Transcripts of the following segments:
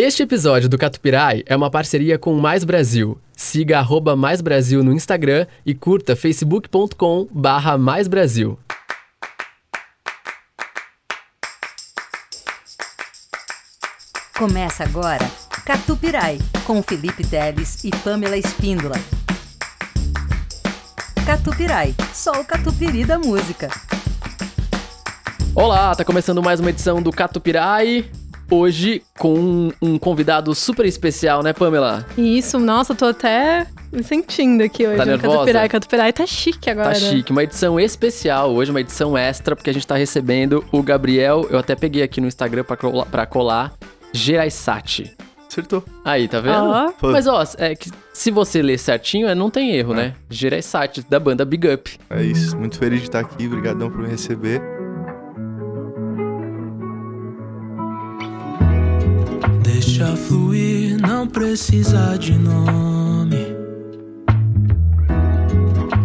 Este episódio do Catupirai é uma parceria com Mais Brasil. Siga arroba Mais Brasil no Instagram e curta facebook.com barra Mais Brasil. Começa agora Catupirai, com Felipe Teles e Pamela Espíndola. Catupirai, só o catupiry da música. Olá, tá começando mais uma edição do Catupirai. Hoje com um, convidado super especial, né, Pamela? Isso, nossa, eu tô até me sentindo aqui hoje Tá no nervosa? Catupirai. Catupirai tá chique agora. Tá chique, uma edição especial, hoje uma edição extra, porque a gente tá recebendo o Gabriel, eu até peguei aqui no Instagram pra colar, pra colar Geraisati. Acertou. Aí, tá vendo? Ó. Pô. Mas ó, é que se você ler certinho, é, não tem erro, né? Geraisati, da banda Big Up. É isso. Muito feliz de estar aqui. Obrigadão por me receber. Deixa fluir, não precisa de nome.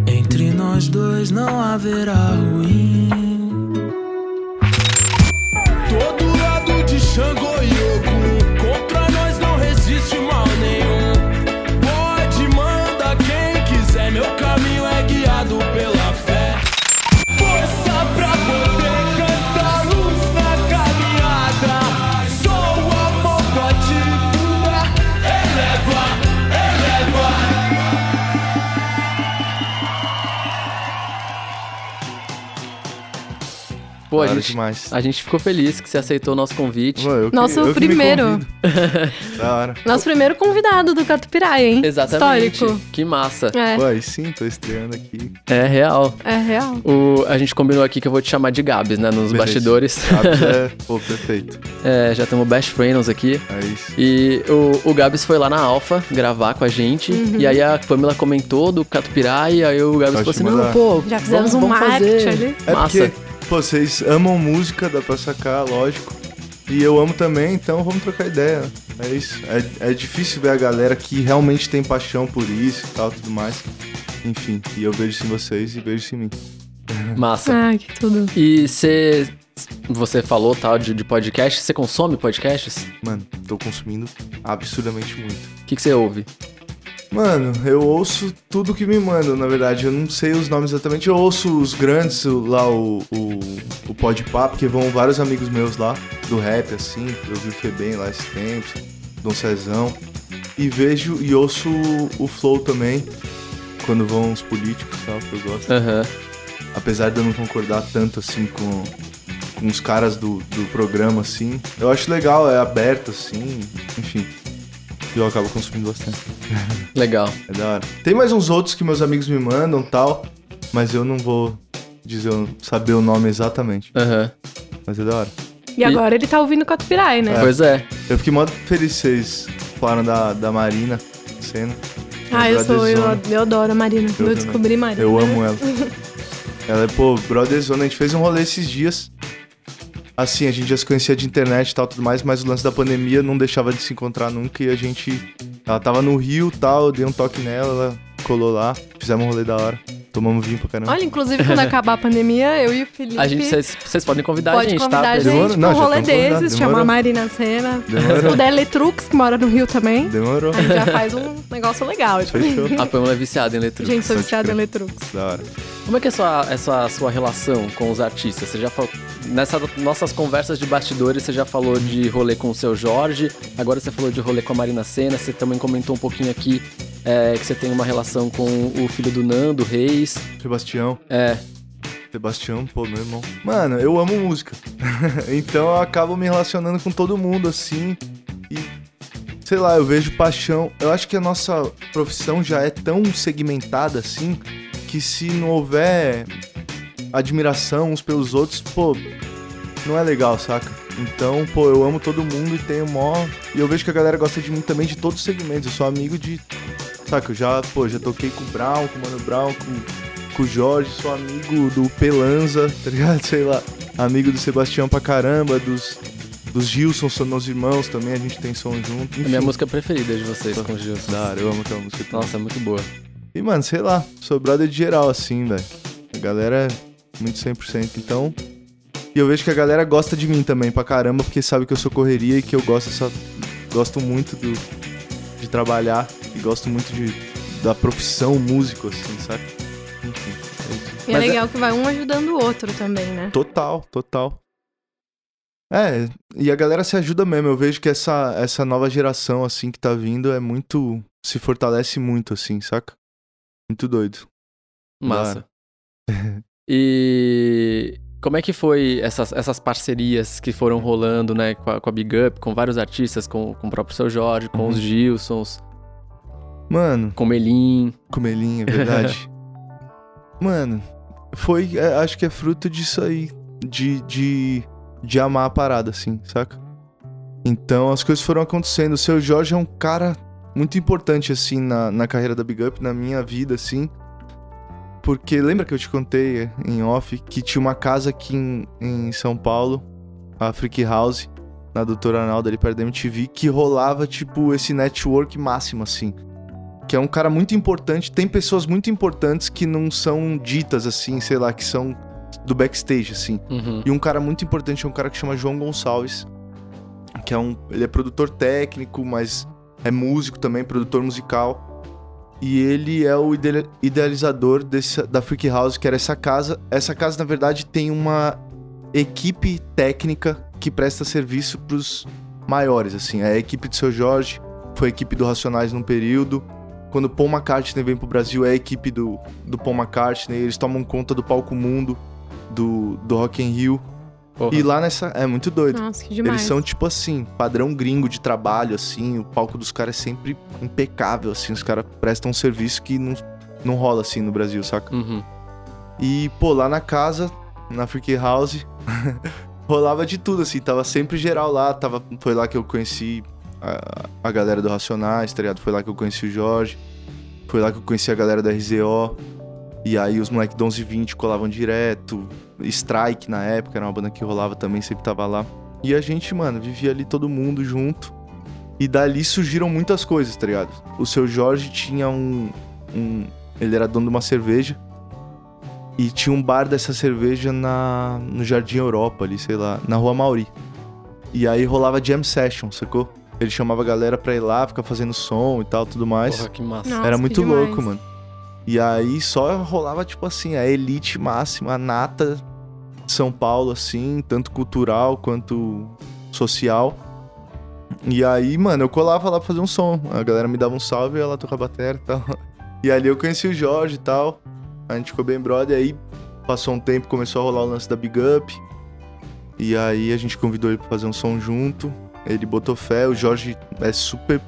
Entre nós dois não haverá ruim. Todo lado de Xangô Pô, a Da hora gente, demais. a gente ficou feliz que você aceitou o nosso convite. Pô, eu que- Nosso eu que me primeiro. convido. da hora. Nosso primeiro convidado do Catupirai, hein? Exatamente. Histórico. Que massa. É, Pô, aí sim, tô estreando aqui. É real. é real. O, a gente combinou aqui que eu vou te chamar de Gabs, né? Nos Beleza. bastidores. Gabs é, pô, perfeito. É, já temos best friends aqui. É isso. E o, o Gabs foi lá na Alfa gravar com a gente. Uhum. E aí a Pamela comentou do Catupirai. E aí o Gabs falou assim: mandar. Não, pô, Já fizemos vamos, um vamos marketing fazer. ali. É Massa. porque, vocês amam música, dá pra sacar, lógico. E eu amo também, então vamos trocar ideia. É isso. É, é difícil ver a galera que realmente tem paixão por isso e tal, tudo mais. Enfim, e eu vejo isso em vocês e vejo isso em mim. Massa. Ah, que tudo. E você. Você falou tal de, de podcast. Você consome podcasts? Mano, tô consumindo absurdamente muito. O que, que você ouve? Mano, eu ouço tudo que me mandam, na verdade. Eu não sei os nomes exatamente. Eu ouço os grandes, lá o, o, o Podpah, porque vão vários amigos meus lá, do rap, assim. Eu vi o Febem lá esses tempos, Dom Cezão. E vejo e ouço o, o Flow também, quando vão os políticos e tal, que eu gosto. Aham. Apesar de eu não concordar tanto, assim, com, com os caras do, do programa, assim. Eu acho legal, é aberto, assim, enfim. E eu acabo consumindo bastante. Legal. É da hora. Tem mais uns outros que meus amigos me mandam tal, mas eu não vou dizer, saber o nome exatamente. Aham. Mas é da hora. E agora ele tá ouvindo Catupirai, né? Pois é. Eu fiquei muito feliz que vocês falaram da, da Marina Senna. Ah, eu sou, eu, eu adoro a Marina. Eu, também. descobri Marina. Eu amo ela. ela é, pô, brotherzona. A gente fez um rolê esses dias. Assim, a gente já se conhecia de internet e tal, tudo mais, mas o lance da pandemia não deixava de se encontrar nunca e a gente... Ela tava no Rio e tal, eu dei um toque nela, ela colou lá, fizemos um rolê da hora. Tomamos vinho pra caramba. Olha, inclusive, quando acabar a pandemia, eu e o Felipe... A gente, vocês podem convidar a Pode gente, convidar tá? a Pra- gente Demorou? Não, um rolê desses, chamar a Marina Senna. Demorou. O da Eletrux, que mora no Rio também. Demorou. A gente já faz um negócio legal. Tipo. Fechou. A Pamela é viciada em Eletrux. Gente, sou viciada em crer. Eletrux. Da hora. Como é que é a sua, essa sua relação com os artistas? Você já falou. Nessas nossas conversas de bastidores, você já falou de rolê com o seu Jorge, agora você falou de rolê com a Marina Senna, você também comentou um pouquinho aqui é, que você tem uma relação com o filho do Nando, Reis. Sebastião. É, Sebastião, pô, meu irmão. Mano, eu amo música. então eu acabo me relacionando com todo mundo, assim. E, sei lá, eu vejo paixão. Eu acho que a nossa profissão já é tão segmentada, assim, que se não houver admiração uns pelos outros, pô, não é legal, saca? Então, pô, eu amo todo mundo e tenho mó. E eu vejo que a galera gosta de mim também de todos os segmentos. Eu sou amigo de. Saca, eu já, pô, já toquei com o Brown, com o Mano Brown, com, com o Jorge, sou amigo do Pelanza, tá ligado? Sei lá. Amigo do Sebastião pra caramba, dos, dos Gilson, são meus irmãos também, a gente tem som junto. a Enfim, minha música preferida de vocês com o Gilson. Da hora, eu amo aquela música também. Nossa, é muito boa. E, mano, sei lá, sou brother de geral, assim, velho. A galera é muito 100%, então... E eu vejo que a galera gosta de mim também pra caramba, porque sabe que eu sou correria e que eu gosto dessa, Gosto muito do, de trabalhar e gosto muito de, da profissão músico, assim, sabe? Enfim. é. E é Mas é- legal que vai um ajudando o outro também, né? Total, total. É, e a galera se ajuda mesmo. Eu vejo que essa, essa nova geração, assim, que tá vindo é muito. se fortalece muito, assim, saca? Muito doido. Massa. e como é que foi essas, essas parcerias que foram rolando, né, com a, com a Big Up, com vários artistas, com, com o próprio Seu Jorge, com Uhum. os Gilsons, Mano, com o Melim. comelinha, é verdade. Mano, foi. é, acho que é fruto disso aí. De, de, de amar a parada, assim, saca? Então as coisas foram acontecendo. O seu Jorge é um cara muito importante, assim, na, na carreira da Big Up, na minha vida, assim. Porque lembra que eu te contei em off que tinha uma casa aqui em, em São Paulo, a Freak House, na Doutora Arnaldo, ali perto da MTV, que rolava, tipo, esse network máximo, assim que é um cara muito importante. Tem pessoas muito importantes que não são ditas assim, sei lá, que são do backstage, assim. Uhum. E um cara muito importante é um cara que chama João Gonçalves, que é um, ele é produtor técnico, mas é músico também, produtor musical. E ele é o ide- idealizador desse, da Freak House, que era essa casa. Essa casa, na verdade, tem uma equipe técnica que presta serviço pros maiores, assim. É a equipe do Seu Jorge, foi a equipe do Racionais num período. Quando Paul McCartney vem pro Brasil, é a equipe do, do Paul McCartney. Eles tomam conta do palco mundo, do, do Rock in Rio. Porra. E lá nessa... É muito doido. Nossa, que demais. Eles são, tipo assim, padrão gringo de trabalho, assim. O palco dos caras é sempre impecável, assim. Os caras prestam um serviço que não, não rola, assim, no Brasil, saca? Uhum. E, pô, lá na casa, na Freak House, rolava de tudo, assim. Tava sempre geral lá. Tava, foi lá que eu conheci a, a galera do Racionais, tá ligado? Foi lá que eu conheci o Jorge. Foi lá que eu conheci a galera da RZO. E aí os moleques do 11 e 20 colavam direto. Strike na época, era uma banda que rolava também, sempre tava lá. E a gente, mano, vivia ali todo mundo junto. E dali surgiram muitas coisas, tá ligado? O seu Jorge tinha um. um ele era dono de uma cerveja. E tinha um bar dessa cerveja na, no Jardim Europa, ali, sei lá, na Rua Mauri. E aí rolava jam session, sacou? Ele chamava a galera pra ir lá, ficar fazendo som e tal, tudo mais. Porra, que massa. Nossa, Era muito louco, mano. E aí só rolava, tipo assim, a elite máxima, a nata de São Paulo, assim, tanto cultural quanto social. E aí, mano, eu colava lá pra fazer um som. A galera me dava um salve ela tocava bateria e tal. E ali eu conheci o Jorge e tal. A gente ficou bem brother. Aí passou um tempo, começou a rolar o lance da Big Up. E aí a gente convidou ele pra fazer um som junto. Ele botou fé. O Jorge é super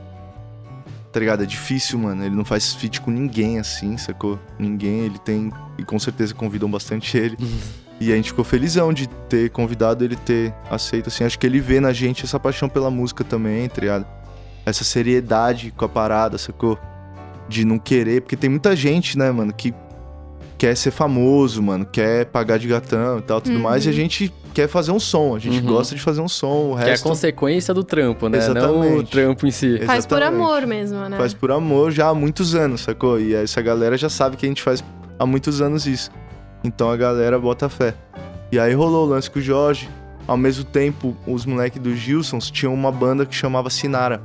tá ligado? É difícil, mano. Ele não faz feat com ninguém assim, sacou? Ninguém, ele tem. E com certeza convidam bastante ele. E a gente ficou felizão de ter convidado ele ter aceito, assim. Acho que ele vê na gente essa paixão pela música também, tá ligado? Essa seriedade com a parada, sacou? De não querer. Porque tem muita gente, né, mano, que quer ser famoso, mano, quer pagar de gatão e tal, tudo Uhum. mais. E a gente quer fazer um som. A gente Uhum. gosta de fazer um som. O Que é a resto consequência do trampo, né? Não o Exatamente. trampo em si. Faz por Exatamente. amor mesmo, né? faz por amor já há muitos anos, sacou? E essa galera já sabe que a gente faz há muitos anos isso. Então a galera bota fé. E aí rolou o lance com o Jorge. Ao mesmo tempo, os moleques do Gilsons tinham uma banda que chamava Sinara.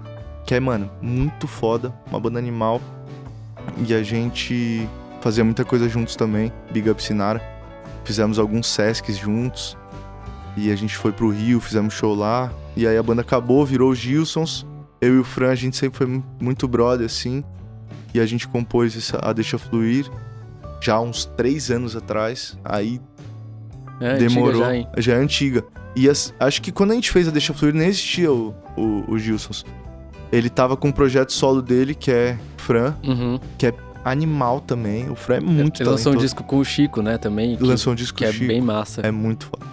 Que é, mano, muito foda. Uma banda animal. E a gente fazia muita coisa juntos também. Big Up Sinara. Fizemos alguns Sescs juntos. E a gente foi pro Rio, fizemos show lá. E aí a banda acabou, virou os Gilsons. Eu e o Fran, a gente sempre foi mu- muito brother, assim. E a gente compôs essa, a Deixa Fluir já há uns três anos atrás. Aí É, antiga demorou. já, hein? é antiga. E as- acho que quando a gente fez a Deixa Fluir, nem existia o, o, o Gilsons. Ele tava com um projeto solo dele, que é Fran, Uhum. animal também. O Fran é muito Ele lançou um talentoso. disco com o Chico, né, também. Que, Lançou um disco que é Chico. bem massa. É muito foda.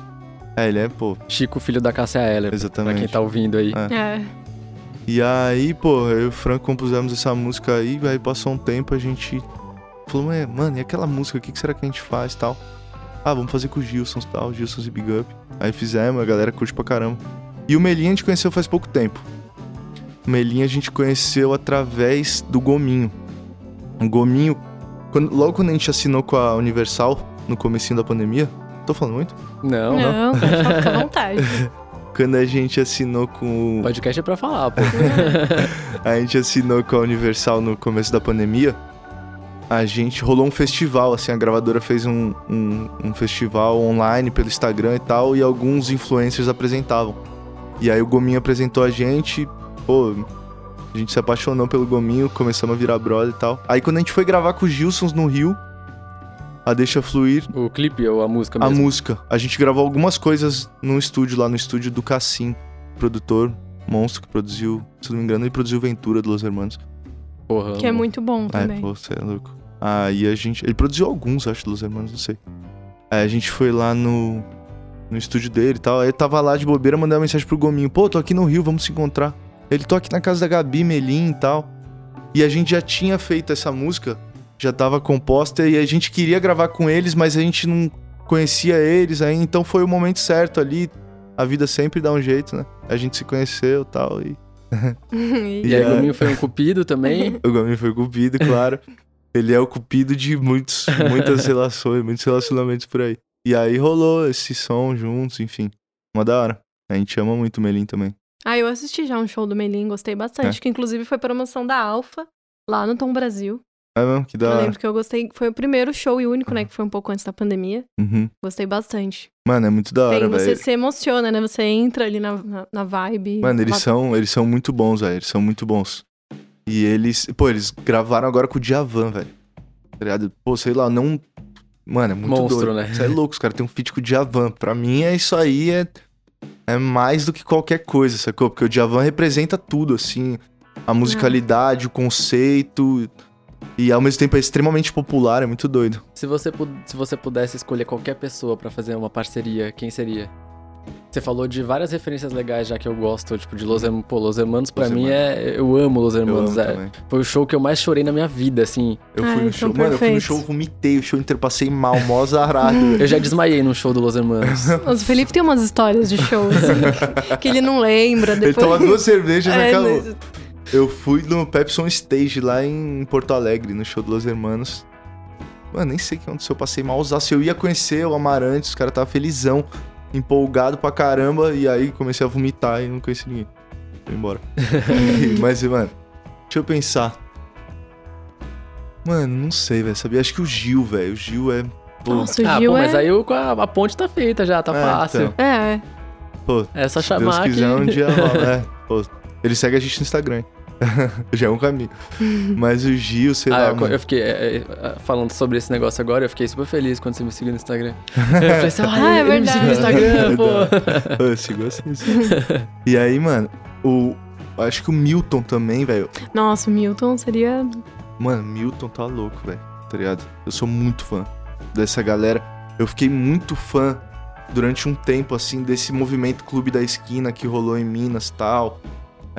É, ele é, pô, Chico, filho da Cássia Eller. Pra exatamente. quem tá ouvindo aí. É. É. E aí, pô, eu e o Franco compusemos essa música aí, aí passou um tempo, a gente falou, "Ué, mano, e aquela música, o que, que será que a gente faz tal? Ah, vamos fazer com o Gilsons tal, Gilsons e Big Up. Aí fizemos, a galera curte pra caramba. E o Melinha a gente conheceu faz pouco tempo. O Melinha a gente conheceu através do Gominho. O Gominho, quando- logo quando a gente assinou com a Universal, no comecinho da pandemia, tô falando muito? Não, Não, pode ficar à vontade. quando a gente assinou com. O podcast é pra falar, pô. a gente assinou com a Universal no começo da pandemia. A gente rolou um festival, assim, a gravadora fez um, um, um festival online pelo Instagram e tal, e alguns influencers apresentavam. E aí o Gominho apresentou a gente, pô, a gente se apaixonou pelo Gominho, começamos a virar brother e tal. Aí quando a gente foi gravar com os Gilsons no Rio, a Deixa Fluir, o clipe ou a música a mesmo? música. A gente gravou algumas coisas no estúdio, lá no estúdio do Cassim, produtor, monstro que produziu, se não me engano, ele produziu Ventura do Los Hermanos. Porra, Que é muito bom É, também. pô, você é louco. Aí a gente. Ele produziu alguns, acho, dos irmãos, não sei. Aí a gente foi lá no. No estúdio dele e tal. Aí eu tava lá de bobeira, mandei uma mensagem pro Gominho. Pô, tô aqui no Rio, vamos se encontrar. Ele tô aqui na casa da Gabi, Melim e tal. E a gente já tinha feito essa música, já tava composta, e a gente queria gravar com eles, mas a gente não conhecia eles aí, então foi o momento certo ali. A vida sempre dá um jeito, né? A gente se conheceu e tal, e E aí é- o Gominho foi um cupido também. o Gominho foi cupido, claro. Ele é o cupido de muitos, muitas relações, muitos relacionamentos por aí. E aí rolou esse som juntos, enfim. Uma da hora. A gente ama muito o Melim também. Ah, eu assisti já um show do Melim, gostei bastante. É. Que inclusive foi promoção da Alfa, lá no Tom Brasil. É mesmo? Que da eu lembro que eu gostei. Foi o primeiro show e único, né? Que foi um pouco antes da pandemia. Uhum. Gostei bastante. Mano, é muito da Tem, hora, você velho. se emociona, né? Você entra ali na, na, na vibe. Mano, eles são, eles são muito bons, velho. Eles são muito bons. E eles. Pô, eles gravaram agora com o Djavan, velho. Tá ligado? Pô, sei lá, não. Mano, é muito Monstro, doido. né? Você é louco, os caras têm um feat com o Djavan. Pra mim, é isso aí, é. É mais do que qualquer coisa, sacou? Porque o Djavan representa tudo, assim. A musicalidade, o conceito. E ao mesmo tempo é extremamente popular, é muito doido. Se você, se você pudesse escolher qualquer pessoa pra fazer uma parceria, quem seria? Você falou de várias referências legais já que eu gosto, tipo de Los Hermanos. Pô, Los Hermanos pra Los mim é. Eu amo Los Eu Hermanos. amo é. também. Foi o show que eu mais chorei na minha vida, assim. Eu Ai, fui no são show. Mano, eu fui no show, vomitei o show inteiro, passei mal, mó azarado. velho. Eu já desmaiei num show do Los Hermanos. Nossa, o Felipe tem umas histórias de show, assim, que, ele não lembra. Ele Depois... toma duas cervejas e É, acabou. mas- Eu fui no Pepsi on Stage lá em Porto Alegre, no show do Los Hermanos. Mano, nem sei o que aconteceu, eu passei mal Se eu ia conhecer o Amarante, os caras tava felizão, empolgado pra caramba, e aí comecei a vomitar e não conheci ninguém. Fui embora. Mas, mano, deixa eu pensar. Mano, não sei, velho, sabia? Acho que o Gil, velho, o Gil é... Pô, Nossa, o ah, Gil pô, mas é... aí o- a, a ponte tá feita já, tá É, fácil. então. É, pô, É só se Deus chamar que... quiser um dia rola, é. Pô, ele segue a gente no Instagram. Já é um caminho. Mas o Gil, sei Ah, lá, eu, mano. eu fiquei é, é, falando sobre esse negócio agora, eu fiquei super feliz quando você me seguiu no Instagram. Eu falei assim, ah, Ah, é ele me seguiu no verdade. Instagram, pô. Eu sigo assim. sim. e aí, mano, o. Acho que o Milton também, velho. nossa, o Milton seria... Mano, Milton tá louco, velho. Tá ligado? Eu sou muito fã dessa galera. Eu fiquei muito fã durante um tempo, assim, desse movimento Clube da Esquina que rolou em Minas e tal.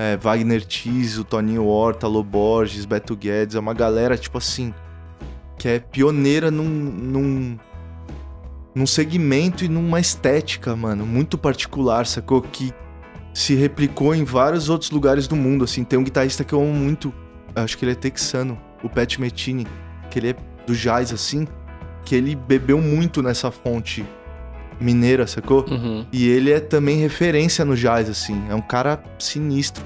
É, Wagner Tiso, Toninho Horta, Loborges, Beto Guedes. É uma galera, tipo assim, que é pioneira num, num, num segmento e numa estética, mano, muito particular, sacou? Que se replicou em vários outros lugares do mundo, assim. Tem um guitarrista que eu amo muito, acho que ele é texano, o Pat Metini, que ele é do jazz, assim, que ele bebeu muito nessa fonte mineira, sacou? Uhum. E ele é também referência no jazz, assim. É um cara sinistro.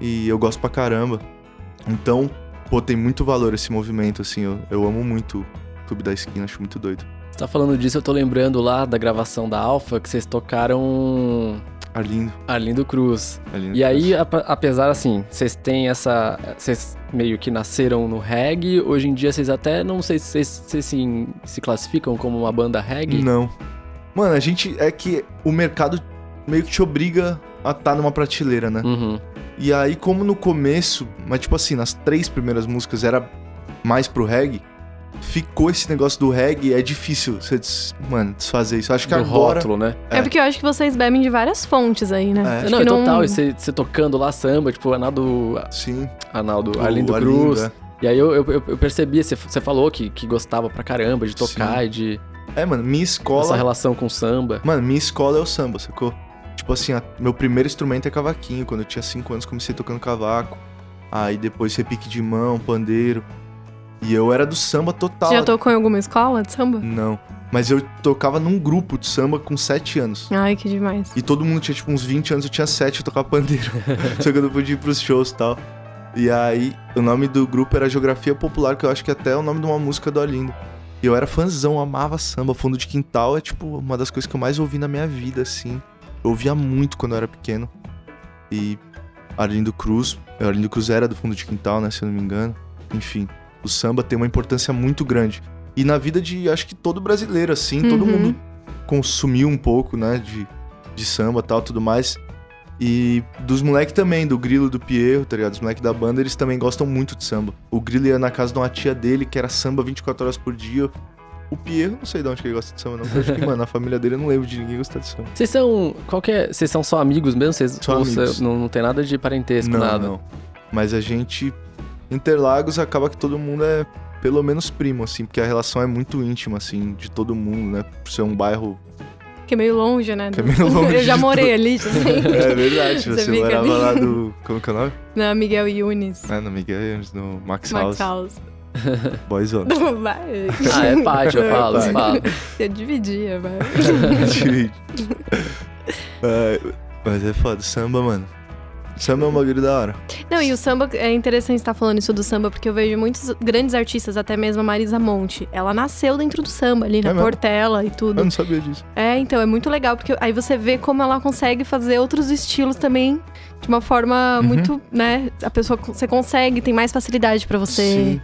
E eu gosto pra caramba. Então, pô, tem muito valor esse movimento, assim. Eu, eu amo muito o Clube da Esquina, acho muito doido. Você tá falando disso, eu tô lembrando lá da gravação da Alpha, que vocês tocaram Arlindo. Arlindo Cruz. Arlindo E aí, ap- apesar assim, vocês têm essa. Vocês meio que nasceram no reggae, hoje em dia vocês até não sei se vocês se, se classificam como uma banda reggae. Não. Mano, a gente. É que o mercado meio que te obriga a estar numa prateleira, né? Uhum. E aí, como no começo, mas tipo assim, nas três primeiras músicas era mais pro reggae, ficou esse negócio do reggae, é difícil você, des- mano, desfazer isso. Acho que Do agora. rótulo, né? É. É. porque eu acho que vocês bebem de várias fontes aí, né? É. Não, que é total, e você, você tocando lá samba, tipo, Arnaldo, Sim. Arnaldo o Arlindo Arlindo, Cruz. é. E aí eu, eu, eu- percebia, você, você falou que, que gostava pra caramba de tocar e de É, mano, minha essa escola. relação com samba. Mano, minha escola é o samba, sacou? Tipo assim, a- meu primeiro instrumento é cavaquinho. Quando eu tinha 5 anos, comecei tocando cavaco. Aí depois repique de mão, pandeiro. E eu era do samba total. Você já tocou em alguma escola de samba? Não. Mas eu tocava num grupo de samba com 7 anos. Ai, que demais. E todo mundo tinha tipo uns 20 anos, eu tinha 7, eu tocava pandeiro. Só que eu não podia ir pros shows e tal. E aí, o nome do grupo era Geografia Popular, que eu acho que até é o nome de uma música do Arlindo. E eu era fãzão, amava samba. Fundo de Quintal é tipo uma das coisas que eu mais ouvi na minha vida, assim. Eu ouvia muito quando eu era pequeno. E Arlindo Cruz, Arlindo Cruz era do Fundo de Quintal, né, se eu não me engano. Enfim, o samba tem uma importância muito grande. E na vida de, acho que todo brasileiro, assim, todo Uhum. mundo consumiu um pouco, né, de, de samba e tal, tudo mais. E dos moleques também, do Grilo, do Pierro, tá ligado? Os moleques da banda, eles também gostam muito de samba. O Grilo ia na casa de uma tia dele, que era samba 24 horas por dia. O Pierro, não sei de onde que ele gosta de samba, não. Acho que, mano, na família dele eu não lembro de ninguém gostar de samba. Vocês são. Qual que é? Vocês são só amigos mesmo? Vocês, Só ou amigos. não, não tem nada de parentesco, não, nada. não. Mas a gente. Interlagos acaba que todo mundo é pelo menos primo, assim, porque a relação é muito íntima, assim, de todo mundo, né? Por ser um bairro. Que é meio longe, né? Que é meio longe Eu já morei ali, assim. É verdade, Você você, fica morava ali. lá do. Como que é o nome? Na Miguel Yunis. Ah, no Miguel, no Max, Max House. House. Boyzone. Vai. Ah, é pátio, eu falo, pátio. falo. Eu dividia, vai. É, mas é foda, samba, mano. Samba é um bagulho da hora. Não, e o samba, é interessante estar falando isso do samba, porque eu vejo muitos grandes artistas, até mesmo a Marisa Monte. Ela nasceu dentro do samba, ali na É? Portela e Eu tudo. não sabia disso. É, então, é muito legal, porque aí você vê como ela consegue fazer outros estilos também de uma forma Uhum. muito, né? A pessoa, você consegue, tem mais facilidade pra você Sim.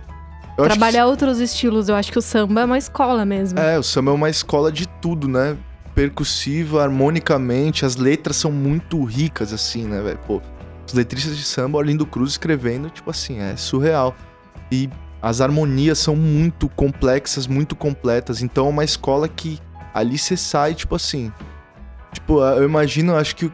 Eu acho que trabalhar outros estilos. Eu acho que o samba é uma escola mesmo. É, o samba é uma escola de tudo, né? Percussiva, harmonicamente, as letras são muito ricas, assim, né, velho? Pô, os letristas de samba, Orlindo Cruz escrevendo, tipo assim, é surreal. E as harmonias são muito complexas, muito completas. Então é uma escola que ali você sai, tipo assim. Tipo, eu imagino, acho que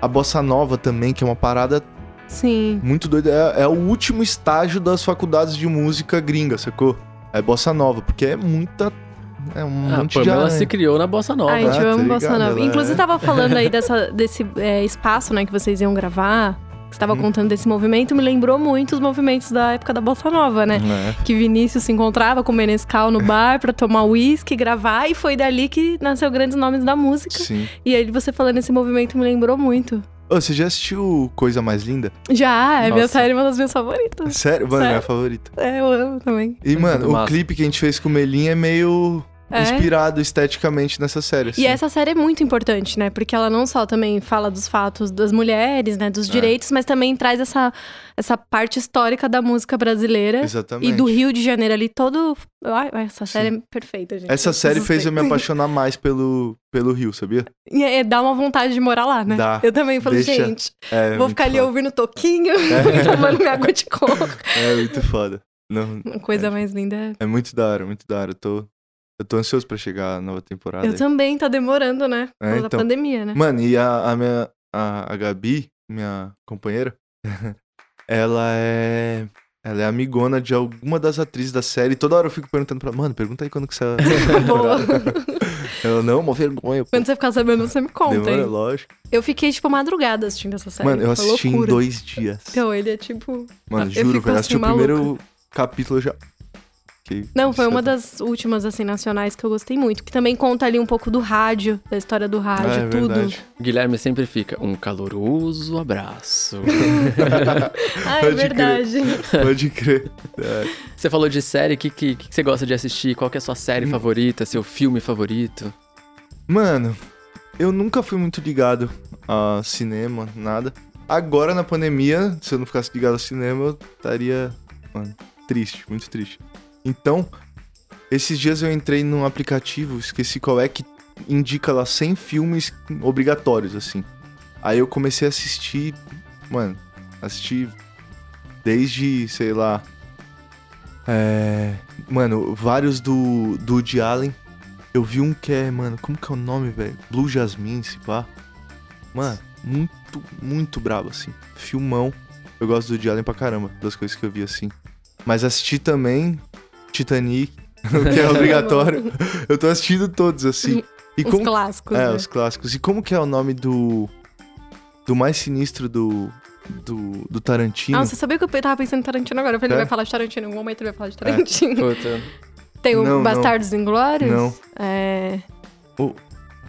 a bossa nova também, que é uma parada Sim. muito doida. É, é o último estágio das faculdades de música gringa, sacou? É bossa nova, porque é muita. É um Ah, monte de. Pamela ar- se criou na Bossa Nova. Ai, gente, Ah, eu tá amo ligado, Bossa Nova. ela Inclusive, é- tava falando aí dessa, desse é, espaço, né, que vocês iam gravar. Você tava Hum. contando desse movimento, me lembrou muito os movimentos da época da Bossa Nova, né? É. Que Vinícius se encontrava com o Menescal no bar pra tomar uísque, gravar, e foi dali que nasceu grandes nomes da música. Sim. E aí você falando esse movimento me lembrou muito. Ô, você já assistiu Coisa Mais Linda? Já, é minha série uma das minhas favoritas. Sério? Mano, Sério? minha favorita. É, eu amo também. E, mano, o massa. clipe que a gente fez com o Melim é meio É. inspirado esteticamente nessa série. Assim. E essa série é muito importante, né? Porque ela não só também fala dos fatos das mulheres, né? Dos É. direitos, mas também traz essa, essa parte histórica da música brasileira. Exatamente. E do Rio de Janeiro ali todo. Ai, essa série Sim. é perfeita, gente. Essa Eu série fez eu me apaixonar mais pelo, pelo Rio, sabia? E é, dá uma vontade de morar lá, né? Dá. Eu também falo, Deixa- gente, É, vou ficar ali foda. ouvindo toquinho, É. tomando minha água de coco. É muito foda. Não, Uma coisa mais linda. é- é muito da hora, muito da hora. Eu tô, eu tô ansioso pra chegar a nova temporada. Eu aí. também, tá demorando, né? Por É, causa da então. pandemia, né? Mano, e a, a minha. A, a Gabi, minha companheira, ela é. Ela é amigona de alguma das atrizes da série. Toda hora eu fico perguntando pra ela, mano, pergunta aí quando que você. Boa. ela, não, uma vergonha, pô. Quando você ficar sabendo, você me conta, Demora, hein? lógico. Eu fiquei, tipo, madrugada assistindo essa série. Mano, eu assisti em loucura. dois dias. Então, ele é tipo. Mano, eu juro, velho. assim, Assisti o primeiro capítulo eu já. Fiquei Não, foi uma das últimas, assim, nacionais que eu gostei muito. Que também conta ali um pouco do rádio, da história do rádio, Ah, é tudo. verdade. Guilherme sempre fica, um caloroso abraço. Ah, é Pode crer. verdade. Pode crer. É. você falou de série, o que, que, que você gosta de assistir? Qual que é a sua Hum. série favorita, seu filme favorito? Mano, eu nunca fui muito ligado a cinema, nada. Agora na pandemia, se eu não ficasse ligado ao cinema, eu estaria, mano, triste, muito triste. Então, esses dias eu entrei num aplicativo, esqueci qual é, que indica lá 100 filmes obrigatórios, assim. Aí eu comecei a assistir, mano, assisti desde, sei lá, é, mano, vários do, do Woody Allen. Eu vi um que é, mano, como que é o nome, velho? Blue Jasmine, se pá. Mano, muito, muito brabo, assim. Filmão. Eu gosto do Woody Allen pra caramba, das coisas que eu vi, assim. Mas assisti também Titanic, que é obrigatório. eu tô assistindo todos, assim. E Os como... clássicos, É, né? os clássicos. E como que é o nome do... Do mais sinistro do... Do, do Tarantino? Ah, você sabia que eu tava pensando em Tarantino agora? Eu falei, É? ele vai falar de Tarantino. Em algum momento ele vai falar de Tarantino. Puta, Tem o Não, não. Bastardos Inglórios? Não. É. O-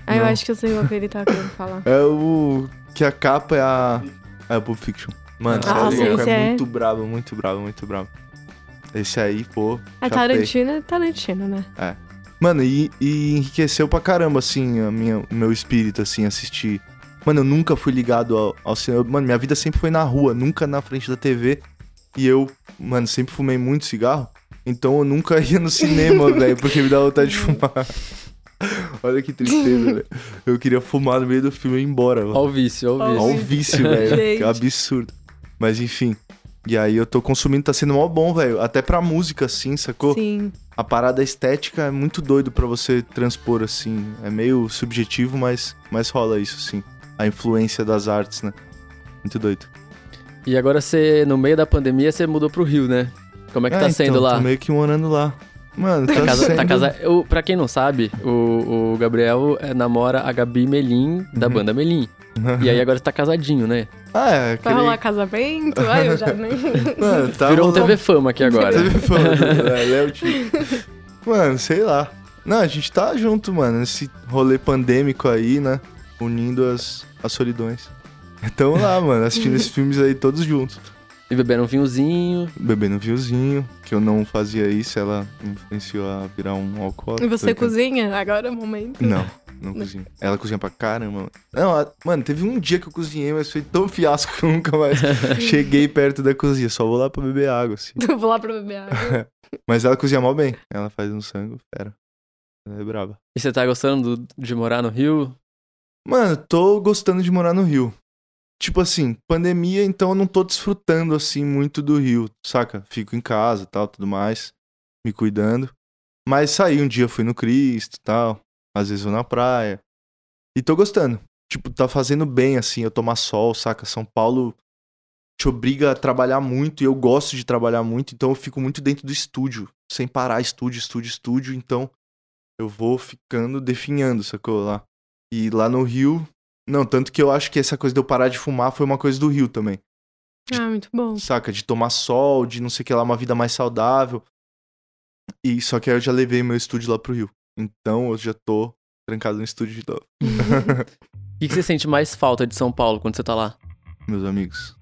Ah, eu não. acho que eu sei o que ele tá querendo falar. É o. Que a capa é a. É a Pulp Fiction. Mano, Ah, sério, sim, esse é, é- muito brabo, muito brabo, muito brabo. Esse aí, pô. É. Tarantino, é Tarantino, né? Mano, e, e enriqueceu pra caramba, assim, a minha, o meu espírito, assim, assistir. Mano, eu nunca fui ligado ao, ao cinema. Mano, minha vida sempre foi na rua, nunca na frente da TV. E eu, mano, sempre fumei muito cigarro. Então eu nunca ia no cinema, velho, porque me dava vontade de fumar. Olha que tristeza, velho. Eu queria fumar no meio do filme e ir embora, mano. Ó o vício, ó o Ó o vício. Olha o vício, velho. Que absurdo. Mas enfim. E aí eu tô consumindo, tá sendo mó bom, velho. Até pra música, assim, sacou? Sim. A parada estética é muito doido pra você transpor, assim. É meio subjetivo, mas, mas rola isso, sim. A influência das artes, né? Muito doido. E agora você, no meio da pandemia, você mudou pro Rio, né? Como é que tá então, sendo lá? Tô meio que morando lá. Mano, tá, Tá casa, sendo... tá casa... Eu, pra quem não sabe, o, o Gabriel é, namora a Gabi Melim, da Uhum. banda Melim. E aí agora você tá casadinho, né? Ah, é. Vai Aquele... rolar casamento? Ai, eu já nem. Mano, tá Virou um rolando- TV Fama aqui agora. Teve fama, né? Léo Tio. Mano, sei lá. Não, a gente tá junto, mano, nesse rolê pandêmico aí, né? Unindo as, as solidões. Tamo lá, mano, assistindo esses filmes aí todos juntos. E beberam um vinhozinho. Bebendo vinhozinho, que eu não fazia isso, ela me influenciou a virar um alcoólatra. E você cozinha? Agora é o momento. Não, não cozinho. Ela cozinha pra caramba. mano. Não, a- mano, teve um dia que eu cozinhei, mas foi tão fiasco que eu nunca mais cheguei perto da cozinha. Só vou lá pra beber água, assim. Vou lá pra beber água. Mas ela cozinha mal bem. Ela faz um sangue, fera. Ela é braba. E você tá gostando do- de morar no Rio? Mano, tô gostando de morar no Rio. Tipo assim, pandemia, então eu não tô desfrutando assim muito do Rio, saca? Fico em casa e tal, tudo mais, me cuidando. Mas saí um dia, fui no Cristo e tal. Às vezes vou na praia. E tô gostando. Tipo, tá fazendo bem, assim, eu tomar sol, saca? São Paulo te obriga a trabalhar muito e eu gosto de trabalhar muito, então eu fico muito dentro do estúdio, sem parar, estúdio, estúdio, estúdio. Então eu vou ficando definhando, sacou? Lá. E lá no Rio, não, tanto que eu acho que essa coisa de eu parar de fumar foi uma coisa do Rio também. Ah, muito bom. Saca? De tomar sol, de não sei o que lá, uma vida mais saudável. E só que aí eu já levei meu estúdio lá pro Rio. Então eu já tô trancado no estúdio de novo. O que, que você sente mais falta de São Paulo quando você tá lá? Meus amigos,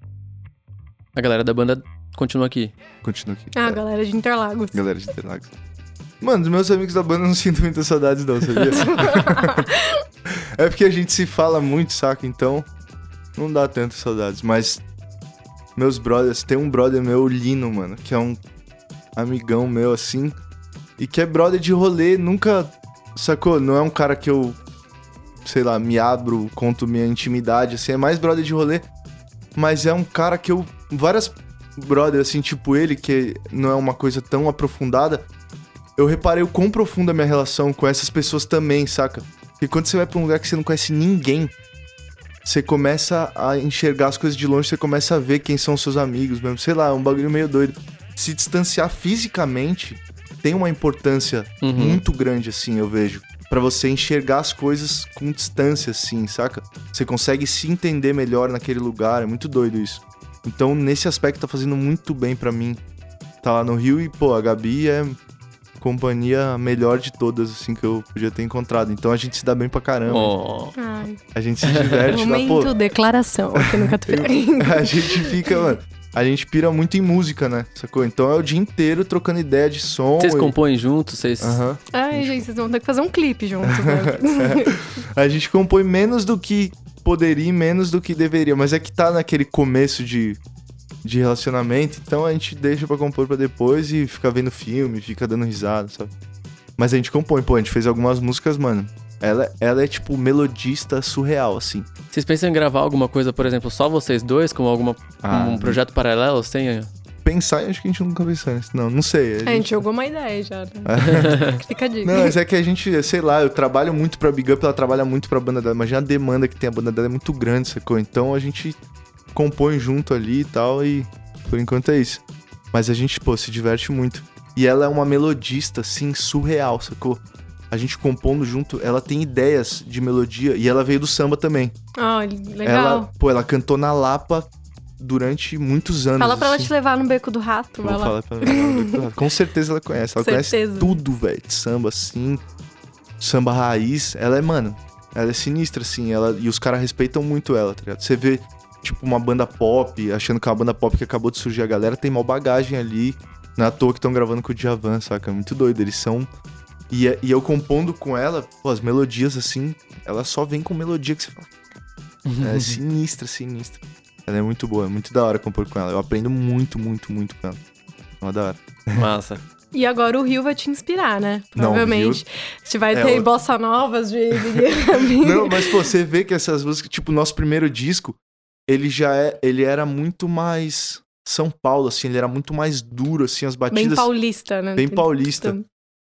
A galera da banda continua aqui. continuo aqui. Ah, É, galera de Interlagos. Galera de Interlagos. Mano, dos meus amigos da banda eu não sinto muitas saudades não, sabia? é porque a gente se fala muito, saca? Então não dá tantas saudades. Mas meus brothers, tem um brother meu, o Lino, mano, que é um amigão meu assim. E que é brother de rolê, nunca. Sacou? Não é um cara que eu, sei lá, me abro, conto minha intimidade, assim. É mais brother de rolê. Mas é um cara que eu. Várias brothers, assim, tipo ele, que não é uma coisa tão aprofundada. Eu reparei o quão profunda é a minha relação com essas pessoas também, saca? Porque quando você vai pra um lugar que você não conhece ninguém, você começa a enxergar as coisas de longe, você começa a ver quem são seus amigos mesmo. Sei lá, é um bagulho meio doido. Se distanciar fisicamente tem uma importância Uhum. muito grande, assim, eu vejo. Pra você enxergar as coisas com distância, assim, saca? Você consegue se entender melhor naquele lugar, é muito doido isso. Então, nesse aspecto, tá fazendo muito bem pra mim. Tá lá no Rio e, pô, a Gabi é a companhia melhor de todas, assim, que eu podia ter encontrado. Então a gente se dá bem pra caramba. Oh. Ai, A gente se diverte lá, momento pô. declaração aqui no Catupiry. A gente fica, mano. A gente pira muito em música, né? Sacou? Então é o dia inteiro trocando ideia de som. Vocês e- compõem juntos? Vocês... Ai, gente, vocês vão ter que fazer um clipe juntos, né? A gente compõe menos do que poderia e menos do que deveria. Mas é que tá naquele começo de, de relacionamento. Então a gente deixa pra compor pra depois e fica vendo filme, fica dando risada, sabe? Mas a gente compõe, pô, a gente fez algumas músicas, mano. Ela, ela é tipo melodista surreal, assim. Vocês pensam em gravar alguma coisa, por exemplo, só vocês dois, como alguma, Ah, um projeto paralelo? Sem... Pensar, acho que a gente nunca pensou nisso. Não, não sei. A gente jogou uma ideia já. Né? Fica a dica. Não, mas é que a gente, sei lá, eu trabalho muito pra Big Up, ela trabalha muito pra banda dela. Imagina a demanda que tem, a banda dela é muito grande, sacou? Então a gente compõe junto ali e tal, e por enquanto é isso. Mas a gente, pô, se diverte muito. E ela é uma melodista, assim, surreal, sacou? A gente compondo junto, ela tem ideias de melodia, e ela veio do samba também. Ó, legal. Ela, pô, ela cantou na Lapa durante muitos anos. Fala pra ela assim. te levar no beco do rato, Vou falar pra ela. Com certeza ela conhece. Ela conhece Certeza. tudo, velho. Samba, assim. Samba raiz. Ela é, mano, ela é sinistra, assim. Ela, e os caras respeitam muito ela, tá ligado? Você vê, tipo, uma banda pop, achando que é uma banda pop que acabou de surgir a galera, tem mal bagagem ali. Não é toa que estão gravando com o Djavan, saca? É muito doido. Eles são. E, é- e eu compondo com ela, pô, as melodias, assim, ela só vem com melodia que você fala. É sinistra, sinistra. Ela é muito boa, é muito da hora compor com ela. Eu aprendo muito, muito, muito com ela. É uma da hora. Massa. E agora o Rio vai te inspirar, né? Não, o Provavelmente. A gente vai É, ter o- bossa novas de Não, mas pô, você vê que essas músicas, tipo, o nosso primeiro disco, ele já é, ele era muito mais São Paulo, assim, ele era muito mais duro, assim, as Bem batidas paulista, né? bem paulista.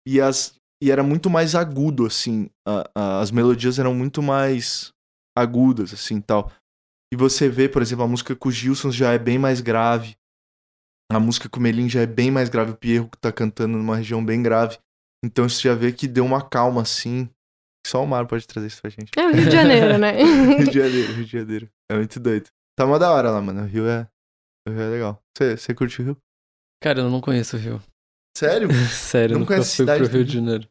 E as e era muito mais agudo, assim, a- a- as melodias eram muito mais agudas, assim, tal. E você vê, por exemplo, a música com o Gilson já é bem mais grave. A música com o Melim já é bem mais grave, o Pierro que tá cantando numa região bem grave. Então você já vê que deu uma calma, assim. Só o Mar pode trazer isso pra gente. É o Rio de Janeiro, né? Rio de Janeiro, Rio de Janeiro. É muito doido. Tá uma da hora lá, mano. O Rio é, o Rio é legal. Você você curte o Rio? Cara, eu não conheço o Rio. Sério? Sério, Não nunca fui pro Rio do de Janeiro.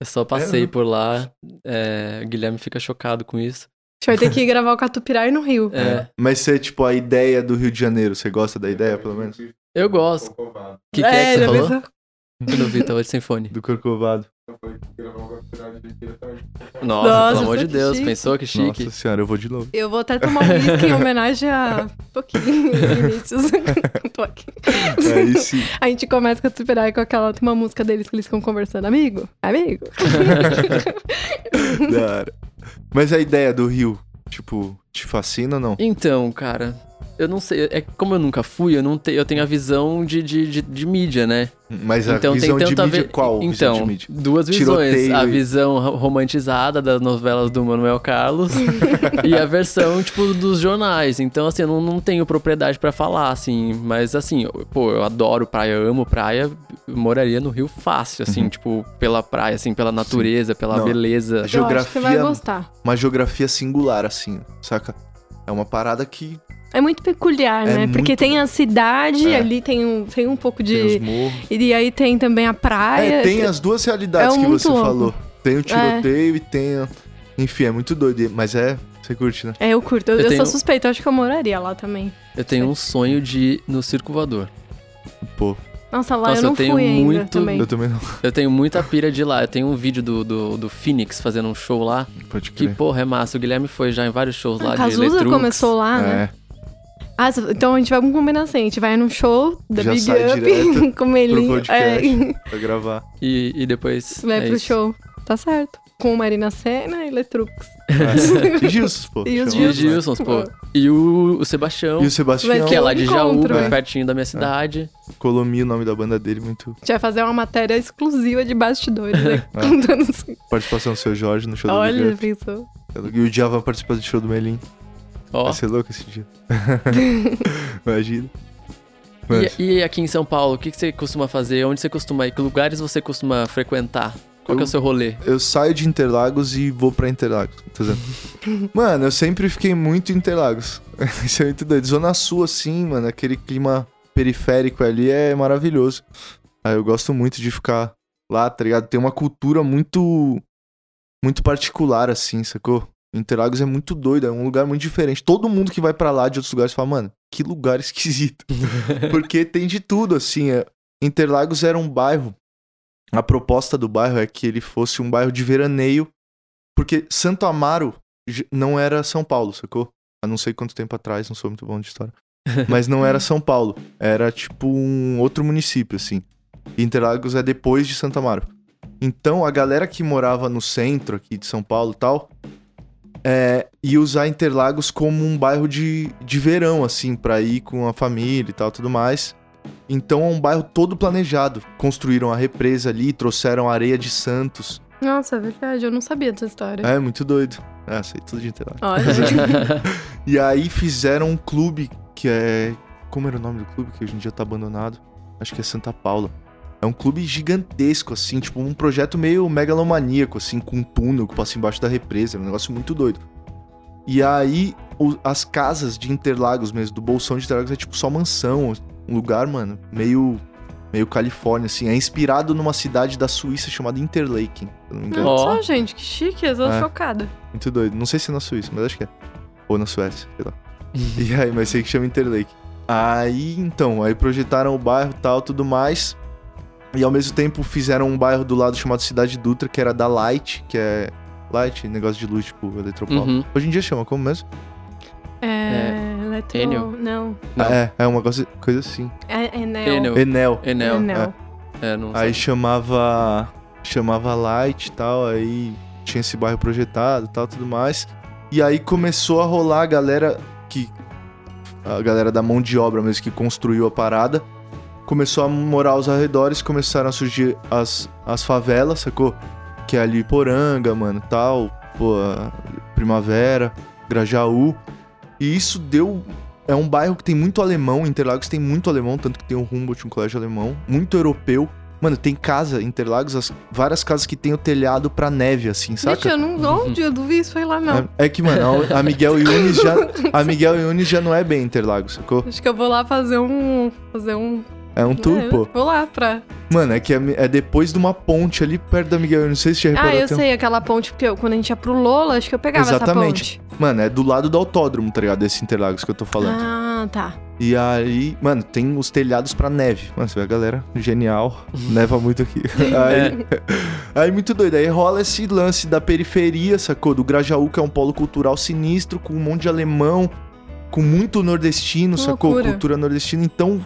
Eu só passei né? por lá. é, o Guilherme fica chocado com isso. A gente vai ter que gravar o Catupirai no Rio. É, Mas você, tipo, a ideia do Rio de Janeiro, você gosta da ideia, pelo menos? eu gosto. O que, que é, que você falou? pensou? Eu Corcovado. Nossa, Nossa, pelo amor de que Deus, chique. pensou que chique? Nossa senhora, eu vou de novo. Eu vou até tomar um whisky em homenagem a pouquinho, Vinícius. Aqui. Aí sim. A gente começa com a Catupirai com aquela, tem uma música deles que eles ficam conversando. Amigo? Amigo? da hora. Mas a ideia do Rio, tipo, te fascina ou não? Então, cara, eu não sei. É como eu nunca fui, eu não tenho, eu tenho a visão de, de, de, de mídia, né? Mas a então visão tem de tanto a mídia, ver. qual visão Então, de mídia? duas visões. Tiroteio A e- visão ro- romantizada das novelas do Manuel Carlos e a versão, tipo, dos jornais. Então, assim, eu não, não tenho propriedade pra falar, assim. Mas, assim, eu- pô, eu adoro praia, eu amo praia. Eu moraria no Rio fácil, assim, tipo, pela praia, assim, pela natureza, pela Uhum. Não, beleza. a Eu acho que vai geografia, gostar. uma geografia singular, assim, saca? É uma parada que É muito peculiar, É né? Porque muito- tem a cidade, É. ali tem um, tem um pouco tem os de. morros. E aí tem também a praia. É, tem as duas realidades É que você louco. falou. Tem o tiroteio e tem. a- Enfim, é muito doido. Mas é. Você curte, né? É, eu curto. Eu, Eu eu tenho- sou suspeita, eu acho que eu moraria lá também. Eu tenho um sonho de ir no Circo Voador. Pô, Nossa, lá Nossa, eu não eu tenho fui ainda muito- também. eu também não. Eu tenho muita pira de ir lá. Eu tenho um vídeo do, do, do Phoenix fazendo um show lá. Pode Que, crer. porra, é massa. O Guilherme foi já em vários shows lá Ah, de Cazuza Eletrux. começou lá, né? É. Ah, cê- então a gente vai combinar assim, a gente vai num show da Já Big Up com o Melinho. podcast. É, Pra gravar. E, e depois. vai é pro isso. show. Tá certo. Com Marina Senna e Letrux. É. E Gilson, pô. E os E Gilsons, pô. E o, o Sebastião, E o Sebastião. Que é lá de Jaú, né? pertinho da minha cidade. Colomi, o nome da banda dele, muito. A gente vai fazer uma matéria exclusiva de bastidores, né? É. Contando assim. Participação do seu Jorge no show Olha, do Up. pensou. E o Djavan participou do show do Melim. Ó. Vai ser louco esse dia. Imagina. Mas, E, e aqui em São Paulo, o que, que você costuma fazer? Onde você costuma ir? Que lugares você costuma frequentar? Qual que é Eu- o seu rolê? eu saio de Interlagos e vou pra Interlagos. Tá vendo? mano, eu sempre fiquei muito em Interlagos. Isso é muito doido. Zona Sul, assim, mano, aquele clima periférico ali é maravilhoso. Aí eu gosto muito de ficar lá, tá ligado? Tem uma cultura muito. muito particular, assim, sacou? Interlagos é muito doido, é um lugar muito diferente. Todo mundo que vai pra lá de outros lugares fala, mano, que lugar esquisito. Porque tem de tudo, assim. é- Interlagos era um bairro. A proposta do bairro é que ele fosse um bairro de veraneio. Porque Santo Amaro não era São Paulo, sacou? Há não sei quanto tempo atrás, não sou muito bom de história. Mas não era São Paulo. Era tipo um outro município, assim. Interlagos é depois de Santo Amaro. Então a galera que morava no centro aqui de São Paulo e tal. É, ia usar Interlagos como um bairro de, de verão, assim, pra ir com a família e tal, tudo mais. Então é um bairro todo planejado. Construíram a represa ali, trouxeram areia de Santos. Nossa, é verdade, eu não sabia dessa história. É, muito doido. É, sei tudo de Interlagos. Olha, E aí fizeram um clube que é. Como era o nome do clube que hoje em dia tá abandonado? Acho que é Santa Paula. É um clube gigantesco, assim, tipo um projeto meio megalomaníaco, assim, com um túnel que passa embaixo da represa. É um negócio muito doido. E aí o- as casas de Interlagos mesmo, do Bolsão de Interlagos, é tipo só mansão. Um lugar, mano, meio. Meio Califórnia, assim. É inspirado numa cidade da Suíça chamada Interlaken, não me engano. Ó. Nossa, gente, que chique, eu tô É. chocada. Muito doido. Não sei se é na Suíça, mas acho que é. Ou na Suécia, sei lá. e aí, mas sei que chama Interlake. Aí, então, aí projetaram o bairro e tal, tudo mais. E ao mesmo tempo fizeram um bairro do lado chamado Cidade Dutra, que era da Light, que é. Light, negócio de luz, tipo, Eletropaulo. Uhum. Hoje em dia chama como mesmo? É. Eletro... Enel? Não. Não. Ah, É, é uma coisa, coisa assim. É Enel. Enel. Enel. Enel. Enel. É, não Aí sei. chamava. Chamava Light e tal, aí tinha esse bairro projetado e tal, tudo mais. E aí começou a rolar a galera que. A galera da mão de obra mesmo que construiu a parada. Começou a morar aos arredores, começaram a surgir as, as favelas, sacou? Que é ali Poranga, mano, tal, pô, Primavera, Grajaú. E isso deu. É um bairro que tem muito alemão, Interlagos tem muito alemão, tanto que tem o Humboldt, um colégio alemão, muito europeu. Mano, tem casa, Interlagos, as- várias casas que tem o telhado pra neve, assim, Gente, saca? eu não. Onde? Eu duvido isso foi lá, não. É, é que, mano, a Miguel Yunis já. A Miguel Yunis já não é bem Interlagos, sacou? Acho que eu vou lá fazer um. Fazer um. É um tour, É, pô. Vou lá pra. Mano, é que é, é depois de uma ponte ali perto da Miguel Yunis. Não sei se você já Ah, reparou. eu tem um- sei aquela ponte, porque eu, quando a gente ia pro Lola, acho que eu pegava Exatamente. essa ponte. Mano, é do lado do autódromo, tá ligado? Desse Interlagos que eu tô falando. Ah, tá. E aí, mano, tem os telhados pra neve. Mano, você vê a galera genial. Neva muito aqui. Aí, aí, muito doido. Aí rola esse lance da periferia, sacou? Do Grajaú, que é um polo cultural sinistro, com um monte de alemão, com muito nordestino, Que sacou? loucura. Cultura nordestina. Então,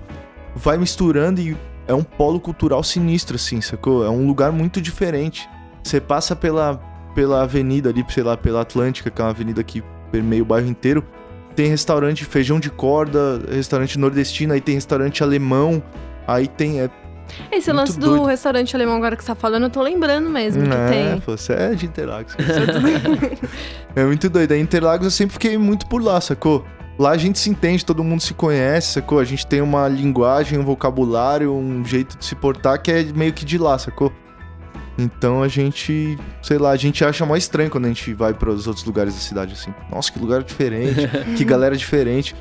vai misturando e é um polo cultural sinistro, assim, sacou? É um lugar muito diferente. Você passa pela, pela avenida ali, sei lá, pela Atlântica, que é uma avenida que permeia o bairro inteiro. Tem restaurante feijão de corda, restaurante nordestino, aí tem restaurante alemão, aí tem. É, Esse Muito lance do doido. restaurante alemão agora que você tá falando, eu tô lembrando mesmo que é, tem. pô, você é de Interlagos. é muito doido. Aí Interlagos eu sempre fiquei muito por lá, sacou? Lá a gente se entende, todo mundo se conhece, sacou? A gente tem uma linguagem, um vocabulário, um jeito de se portar que é meio que de lá, sacou? Então a gente, sei lá, a gente acha mais estranho quando a gente vai para os outros lugares da cidade, assim. Nossa, que lugar diferente, que galera diferente.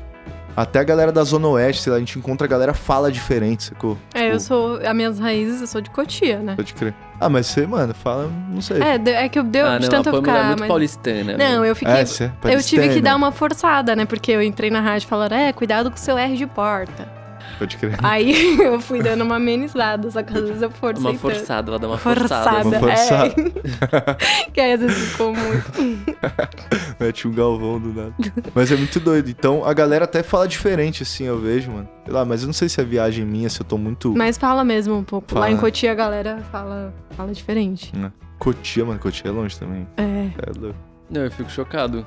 Até a galera da Zona Oeste, sei lá, a gente encontra a galera fala diferente, sacou? É, eu Tipo, sou. As minhas raízes, eu sou de Cotia, né? Pode crer. Ah, mas você, mano, fala, não sei. É, de- é que eu deu ah, de não, a tanto eu Pamela ficar. é muito mas- paulistana. Não, né? eu fiquei. É, é eu tive que dar uma forçada, né? Porque eu entrei na rádio falando, é, cuidado com o seu R de porta. Pode crer. Aí eu fui dando uma amenizada, só que às vezes eu forcei Uma forçada, ela dá uma Forçada, forçada. Uma forçada. é. que aí às vezes ficou muito. Mete um galvão do nada. Mas é muito doido. Então a galera até fala diferente, assim, eu vejo, mano. Sei lá, mas eu não sei se é viagem minha, se eu tô muito. Mas fala mesmo um pouco. Lá Fala. em Cotia a galera fala, fala diferente. Cotia, mano. Cotia é longe também. É. É louco. Não, eu fico chocado.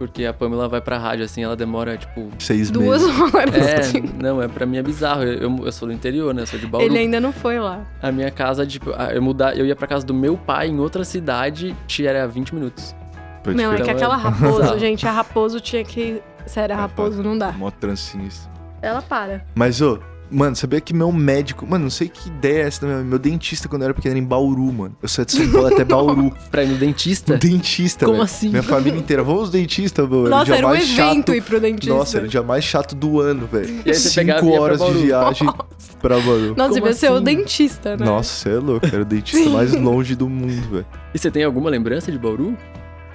Porque a Pamela vai pra rádio, assim, ela demora, tipo... Seis Duas meses. horas. É, não, é pra mim é bizarro. Eu, eu, eu sou do interior, né? Eu sou de Bauru. Ele ainda não foi lá. A minha casa, tipo, eu mudar, eu ia pra casa do meu pai em outra cidade, tinha era 20 minutos. Pode não, é que Então é aquela raposo, gente, a raposo tinha que. Sério, a É, raposo não dá. Mó transinista. Ela para. Mas, ô, mano, sabia que meu médico. Mano, não sei que ideia é essa, né? meu dentista quando eu era pequeno era em Bauru, mano. Eu saí de São Paulo até Bauru. Pra ir no dentista? Um dentista, Como velho. assim? Minha família inteira. Vamos ao dentista, mano. Nossa, era um mais evento chato. ir pro dentista. Nossa, era o dia mais chato do ano, velho. Cinco horas de viagem pra Bauru. Nossa, devia ser o assim? dentista, né? Nossa, você é louco. Era o dentista mais longe do mundo, velho. E você tem alguma lembrança de Bauru?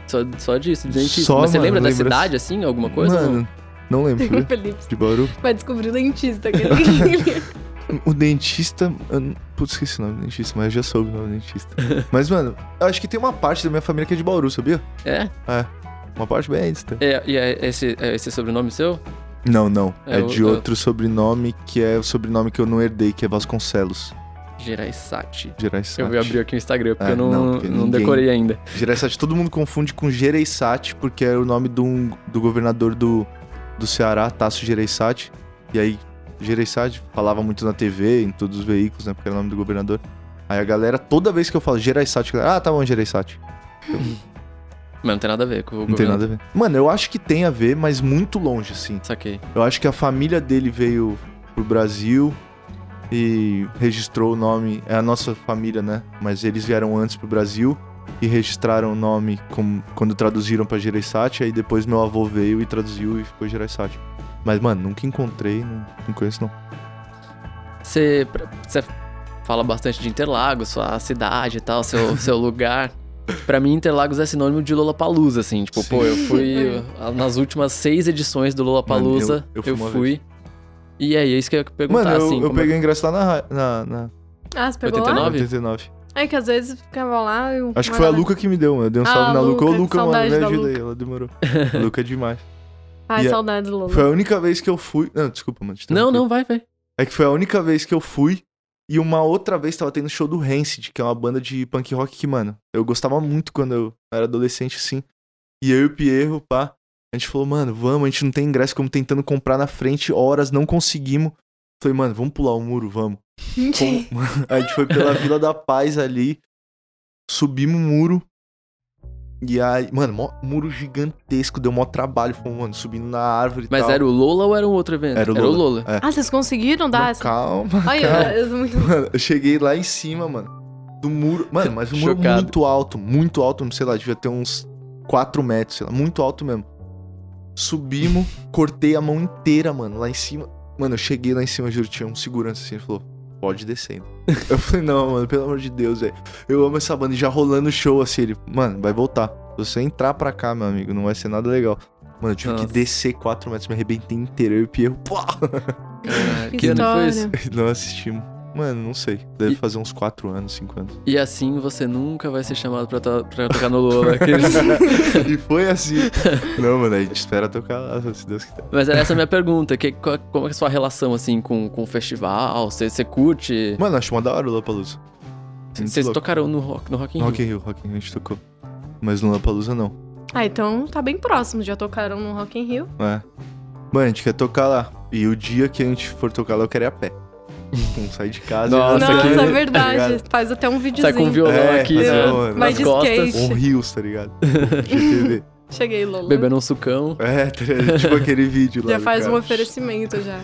Só, só disso, de dentista. Só, Mas você mano, lembra da lembrança- cidade, assim, alguma coisa? ou não? Não lembro? Felipe De Bauru. vai descobrir o dentista. Que ele... O dentista. Eu não- Putz, esqueci o nome do dentista, mas eu já soube o nome do dentista. mas, mano, eu acho que tem uma parte da minha família que é de Bauru, sabia? É? Uma parte bem distante. é? E é esse, é esse sobrenome seu? Não, não. É, É o- de o- outro sobrenome que é o sobrenome que eu não herdei, que é Vasconcelos. Gerais-Sati. Gerais Eu vou abrir aqui o Instagram, porque É, eu não, não, não, porque ninguém- decorei ainda. Gereissati, todo mundo confunde com Gereissati, porque é o nome do, do governador do, do Ceará, Tasso Gereissati. E aí, Gereissati falava muito na TV, em todos os veículos, né? Porque era o nome do governador. Aí a galera, toda vez que eu falo Gereissati, galera, ah, tá bom, Gereissati. Mas não tem nada a ver com o Não tem nada a ver. Mano, eu acho que tem a ver, mas muito longe, assim. Saquei. Eu acho que a família dele veio pro Brasil e registrou o nome. É a nossa família, né? Mas eles vieram antes pro Brasil. E registraram o nome como, quando traduziram pra Gereissati, aí depois meu avô veio e traduziu e ficou Gereissati. Mas, mano, nunca encontrei, não, não conheço não. Você, você fala bastante de Interlagos, sua cidade e tal, seu, seu lugar. Pra mim, Interlagos é sinônimo de Lollapalooza, assim. Tipo, pô, eu fui nas últimas seis edições do Lollapalooza, Mano, eu- eu, eu fui uma fui. E aí, é isso que eu ia perguntar, Mano, eu, assim. eu é- peguei ingresso lá na, na, na Ah, você pegou 89? lá? 89. É que às vezes ficava lá e... Acho que foi a Luca que me deu, mano. Eu dei um Ah, salve na Luca. Ô, Luca, mano, me ajuda aí. Ela demorou. Luca é demais. Ai, E saudades, Lula. Foi a única vez que eu fui. Não, desculpa, mano. te Não, não, vai, vai. É que foi a única vez que eu fui. E uma outra vez tava tendo show do Rancid, que é uma banda de punk rock que, mano, eu gostava muito quando eu era adolescente, assim. E eu e o Pierro, pá, a gente falou, mano, vamos, a gente não tem ingresso, como tentando comprar na frente, horas, não conseguimos. Falei, mano, vamos pular o muro, vamos. Mentira. A gente foi pela Vila da Paz ali, subimos o muro. E aí, mano, mó, muro gigantesco, deu mó trabalho. Fomos, mano, subindo na árvore e Mas tal. era o Lola ou era um outro evento? Era o Era o Lola. Lola. É. Ah, vocês conseguiram dar Não, essa... calma, Olha, calma. eu sou muito... Mano, eu cheguei lá em cima, mano. Do muro. Mano, mas um muro muito alto, muito alto, sei lá, devia ter uns 4 metros, sei lá, muito alto mesmo. Subimos, cortei a mão inteira, mano, lá em cima. Mano, eu cheguei lá em cima, juro, tinha um segurança assim, ele falou, pode descer. eu falei, não, mano, pelo amor de Deus, velho. Eu amo essa banda e já rolando o show assim, ele, mano, vai voltar. Se você entrar pra cá, meu amigo, não vai ser nada legal. Mano, eu tive Nossa. que descer 4 metros, me arrebentei inteiro, eu e o Pierro! Caralho, Que que ano foi isso? Não assistimos. Mano, não sei. Deve E- fazer uns 4 anos, 5 anos. E assim você nunca vai ser chamado pra, to- pra tocar no Lola. aqueles- e foi assim. Não, mano, a gente espera tocar lá, se Deus quiser. Mas era essa a minha pergunta. Que, qual- como é a sua relação, assim, com, com o festival? Você, você curte? Mano, acho uma da hora o Lollapalooza. Vocês tocaram no Rock, no Rock in No Rio? Rock in Rio, Rock in Rio a gente tocou. Mas no Lollapalooza não. Ah, então tá bem próximo. Já tocaram no Rock in Rio. É. Mano, a gente quer tocar lá. E o dia que a gente for tocar lá, eu quero ir a pé. Não sair de casa. Nossa, e a que- é tá verdade. ligado? Faz até um videozinho. Sai com o violão É, aqui, né? nas de costas. skate. Um Rios, tá ligado? GTV. Cheguei, Lola. Bebendo um sucão. É, tá tipo aquele vídeo lá. Já faz um cara. oferecimento já.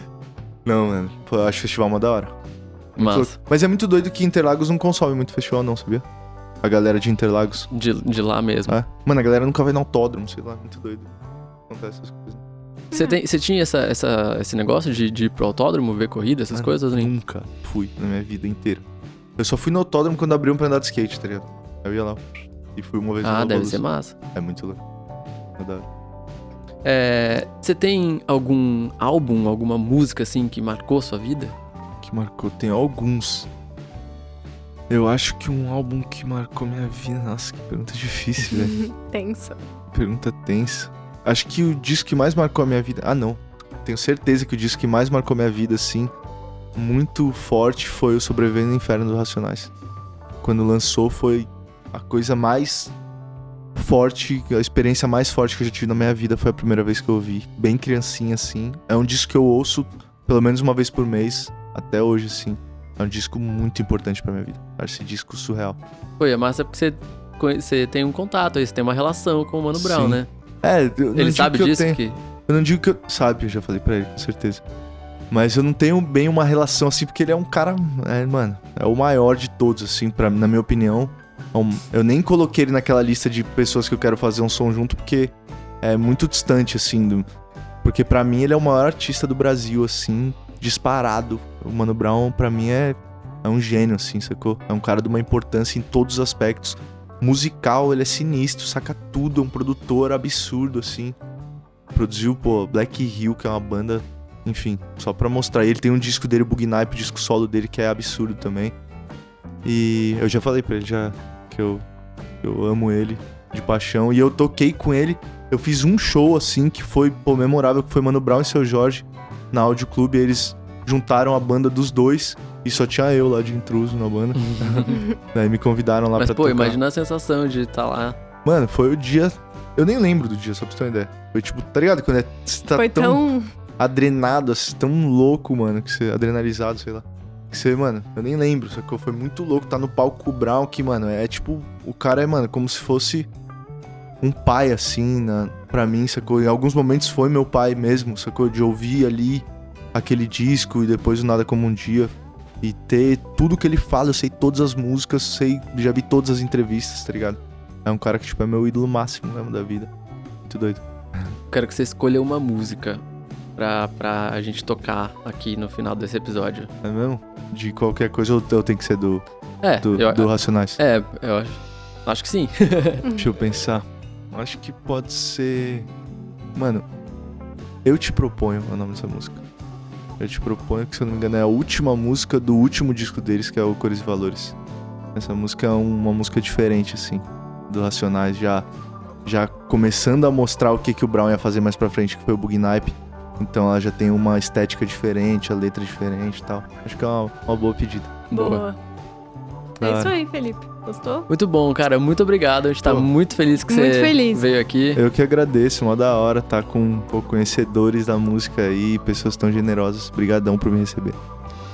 Não, mano. Pô, eu acho o festival uma da hora. Louco. Mas é muito doido que Interlagos não consome muito festival, não, sabia? A galera de Interlagos. De, de lá mesmo. É. Mano, a galera nunca vai no autódromo, sei lá, muito doido. Acontece essas coisas. Você, tem, você tinha essa, essa, esse negócio de, de ir pro autódromo, ver corrida, essas Mano, coisas? Nem... Nunca fui na minha vida inteira. Eu só fui no autódromo quando abriam pra andar de skate, tá ligado? Eu ia lá e fui uma vez Ah, deve ser massa. É muito louco. É. É, você tem algum álbum, alguma música, assim, que marcou sua vida? Que marcou, tem alguns. Eu acho que um álbum que marcou minha vida. Nossa, que pergunta difícil, velho. Tensa. Pergunta tensa. Acho que o disco que mais marcou a minha vida. Ah, não. Tenho certeza que o disco que mais marcou minha vida, assim, muito forte, foi o Sobrevivendo no Inferno dos Racionais. Quando lançou, foi a coisa mais forte, a experiência mais forte que eu já tive na minha vida. Foi a primeira vez que eu ouvi. Bem criancinha, assim. É um disco que eu ouço pelo menos uma vez por mês, até hoje, assim. É um disco muito importante pra minha vida. Acho esse disco surreal. E é massa porque você, você tem um contato aí, você tem uma relação com o Mano Brown, Sim. né? É, eu não Ele sabe que eu disso? tenho- Que... Eu não digo que eu. Sabe, eu já falei pra ele, com certeza. Mas eu não tenho bem uma relação assim, porque ele é um cara. É, mano, é o maior de todos, assim, pra, na minha opinião. É Eu nem coloquei ele naquela lista de pessoas que eu quero fazer um som junto, porque é muito distante, assim. Do... Porque pra mim ele é o maior artista do Brasil, assim, disparado. O Mano Brown, pra mim, é, é um gênio, assim, sacou? É um cara de uma importância em todos os aspectos. Musical, ele é sinistro, saca tudo, é um produtor absurdo, assim. Produziu, pô, Black Hill, que é uma banda, enfim, só pra mostrar. Ele tem um disco dele, o Bug Nipe, o disco solo dele, que é absurdo também. E eu já falei pra ele já que eu, eu amo ele de paixão. E eu toquei com ele, eu fiz um show assim que foi, pô, memorável, que foi Mano Brown e Seu Jorge na Audio Clube. Eles juntaram a banda dos dois e só tinha eu lá de intruso na banda. Daí me convidaram lá Mas, pra pô, tocar. imagina a sensação de estar lá. Mano, foi o dia. Eu nem lembro do dia, só pra você ter uma ideia. Foi tipo, tá ligado? Quando é, você tá Foi tão, tão. adrenado, assim, tão louco, mano, que você. Adrenalizado, sei lá. Que você, mano, eu nem lembro, só que foi muito louco. Tá no palco com o Brown, que, mano, é tipo. O cara é, mano, como se fosse um pai, assim, na, pra mim, sacou? Em alguns momentos foi meu pai mesmo, sacou? De ouvir ali aquele disco e depois o Nada Como Um Dia. E ter tudo que ele fala, eu sei todas as músicas, sei, já vi todas as entrevistas, tá ligado? É um cara que, tipo, é meu ídolo máximo mesmo da vida. Muito doido. Quero que você escolha uma música pra, pra gente tocar aqui no final desse episódio. É mesmo? De qualquer coisa ou eu tenho que ser do, É, do, eu, do Racionais? é, eu acho, acho que sim. Deixa eu pensar. Acho que pode ser. Mano, Eu Te Proponho o nome dessa música. Eu Te Proponho, que se eu não me engano é a última música do último disco deles, que é o Cores e Valores. Essa música é uma música diferente, assim, do Racionais, já, já começando a mostrar o que, que o Brown ia fazer mais pra frente, que foi o Bugnipe. Então ela já tem uma estética diferente, a letra diferente e tal. Acho que é uma, uma boa pedida. Boa. Da É isso aí, Felipe. Gostou? Muito bom, cara. Muito obrigado. A gente tá Pô. muito feliz que Muito você feliz. veio aqui. Eu que agradeço, mó da hora tá com pô, conhecedores da música aí, pessoas tão generosas. Obrigadão por me receber.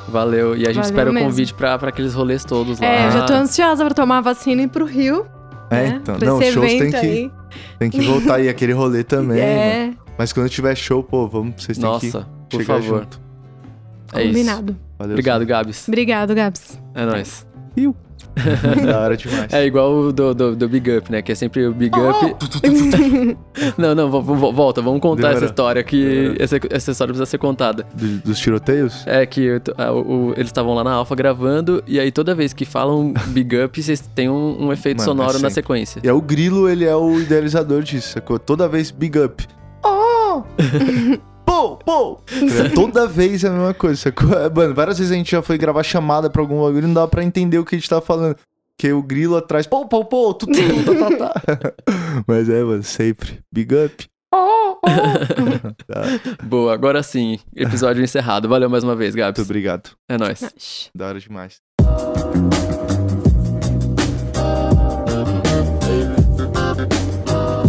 Valeu. E a gente Valeu espera mesmo. o convite pra, pra aqueles rolês todos lá. É, eu já tô ansiosa pra tomar a vacina e ir pro Rio. É, né? então. Pra Não, esse shows tem que, aí. tem que voltar aí, aquele rolê também. mano. é, Mas quando tiver show, pô, vamos, vocês têm que Nossa, por chegar favor. junto. É isso. combinado. Valeu. Obrigado, Gabs. Obrigado, Gabs. É nóis. da hora demais. É igual o do, do, do Big Up, né? Que é sempre o Big Up. não, não, vo- volta. Vamos contar Demorou. essa história que. Essa, essa história precisa ser contada. Do- dos tiroteios? É que a- o- eles estavam lá na Alpha gravando, e aí toda vez que falam Big Up, vocês têm um, um efeito Mano, é sonoro na sempre. sequência. E é o Grilo, ele é o idealizador disso, sacou? Toda vez big up. Oh! Pô, pô! É, Toda vez é a mesma coisa, sacou? É, Mano, várias vezes a gente já foi gravar chamada pra algum bagulho e não dava pra entender o que a gente tava falando. Porque o grilo atrás, pô, pô, pô, tu, tu, tá, tá, tá. Mas é, mano, sempre. Big up. Tá, Muito Boa, agora sim. Episódio encerrado. Valeu mais uma vez, Gabs. obrigado. É nóis. Da hora demais.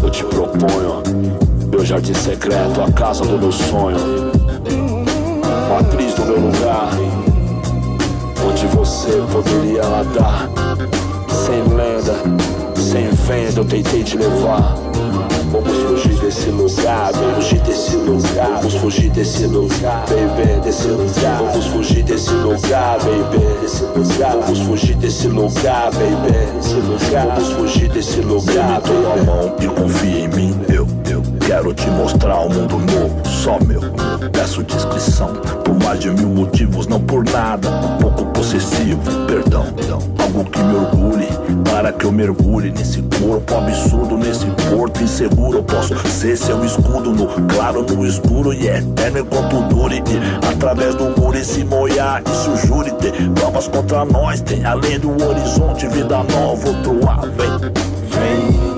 Eu te proponho meu jardim secreto, a casa do meu sonho, matriz do meu lugar, onde você poderia nadar, sem lenda, sem venda. Eu tentei te levar. Vamos fugir desse lugar, vamos fugir desse lugar, vamos fugir desse lugar, baby, desse lugar. Vamos fugir desse lugar, baby, desse lugar. Vamos fugir desse lugar, baby, desse lugar. Vamos fugir desse lugar, baby. a mão e confia em mim, eu quero te mostrar um mundo novo, só meu. Peço descrição por mais de mil motivos, não por nada, um pouco possessivo, perdão, algo que me orgulhe, para que eu mergulhe nesse corpo absurdo, nesse porto inseguro. Eu posso ser seu escudo no claro, no escuro e eterno enquanto dure. E através do muro e se molhar, isso jure ter provas contra nós. Tem além do horizonte, vida nova, outro ar, vem, vem.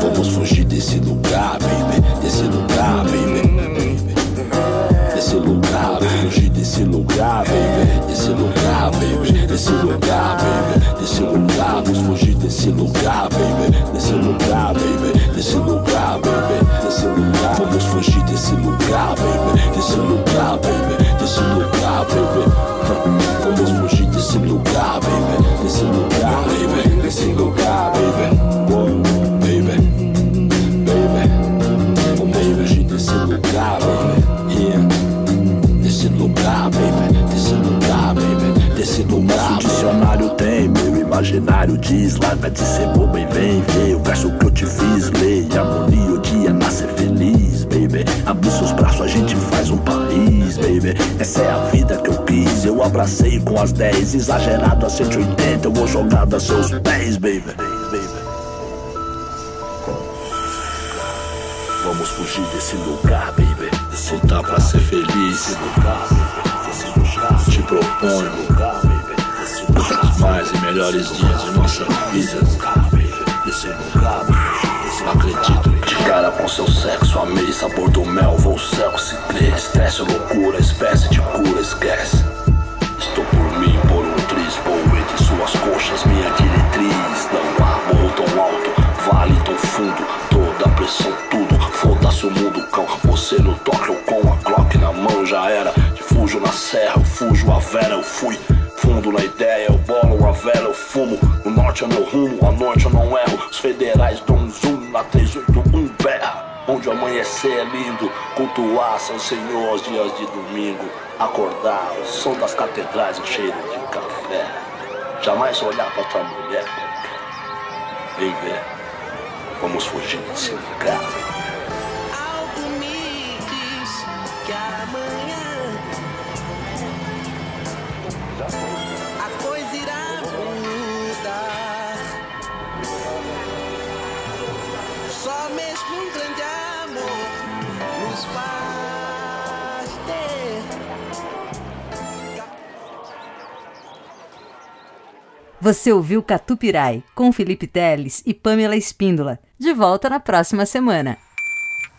Vamos fugir desse lugar, baby, desse lugar, baby. Desse lugar, fugir desse lugar, baby. Desse lugar, baby. Desse lugar, baby. Desse lugar, vamos fugir desse lugar, baby. Desse lugar, baby. Desse lugar, baby. Desse lugar, vamos fugir desse lugar, baby. Desse lugar, baby. Desse lugar, baby. Vamos fugir desse lugar, baby. Desse lugar, baby. Desse lugar, baby. Imaginário diz. Larga de ser boba e vem ver o verso que eu te fiz. Leia, harmonia, o dia nascer feliz, baby. Abre seus braços, a gente faz um país, baby. Essa é a vida que eu quis. Eu abracei com as 10, exagerado a 180. Eu vou jogado a seus pés, baby. Vamos fugir desse lugar, baby. Voltar pra ser feliz. Te proponho mais e melhores dias de nossa vida. Acredito. De cara com seu sexo, amei sabor do mel. Vou céu se crê. Estresse ou loucura, espécie de cura, esquece. Estou por mim, por um triz, vou entre suas coxas, minha diretriz. Não há morro tão alto, vale tão fundo, toda pressão, tudo. Foda-se o mundo, cão. Você no toque, eu com a Glock na mão já era. Fujo na serra, eu fujo a vera, eu fui. Fundo na ideia, eu bolo a vela, eu fumo. No norte é meu rumo, à noite eu não erro. Os federais dão um zoom na 381 berra. Onde o amanhecer é lindo, cultuar seu Senhor aos dias de domingo. Acordar, o som das catedrais, o cheiro de café. Jamais olhar pra tua mulher. Vem ver. Vamos fugir desse lugar. Algo me diz que amanhã Você ouviu Catupirai, com Felipe Teles e Pamela Espíndola. De volta na próxima semana.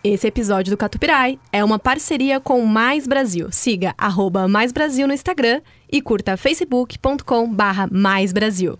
Esse episódio do Catupirai é uma parceria com Mais Brasil. Siga arroba Mais Brasil no Instagram e curta facebook.com barra Mais Brasil.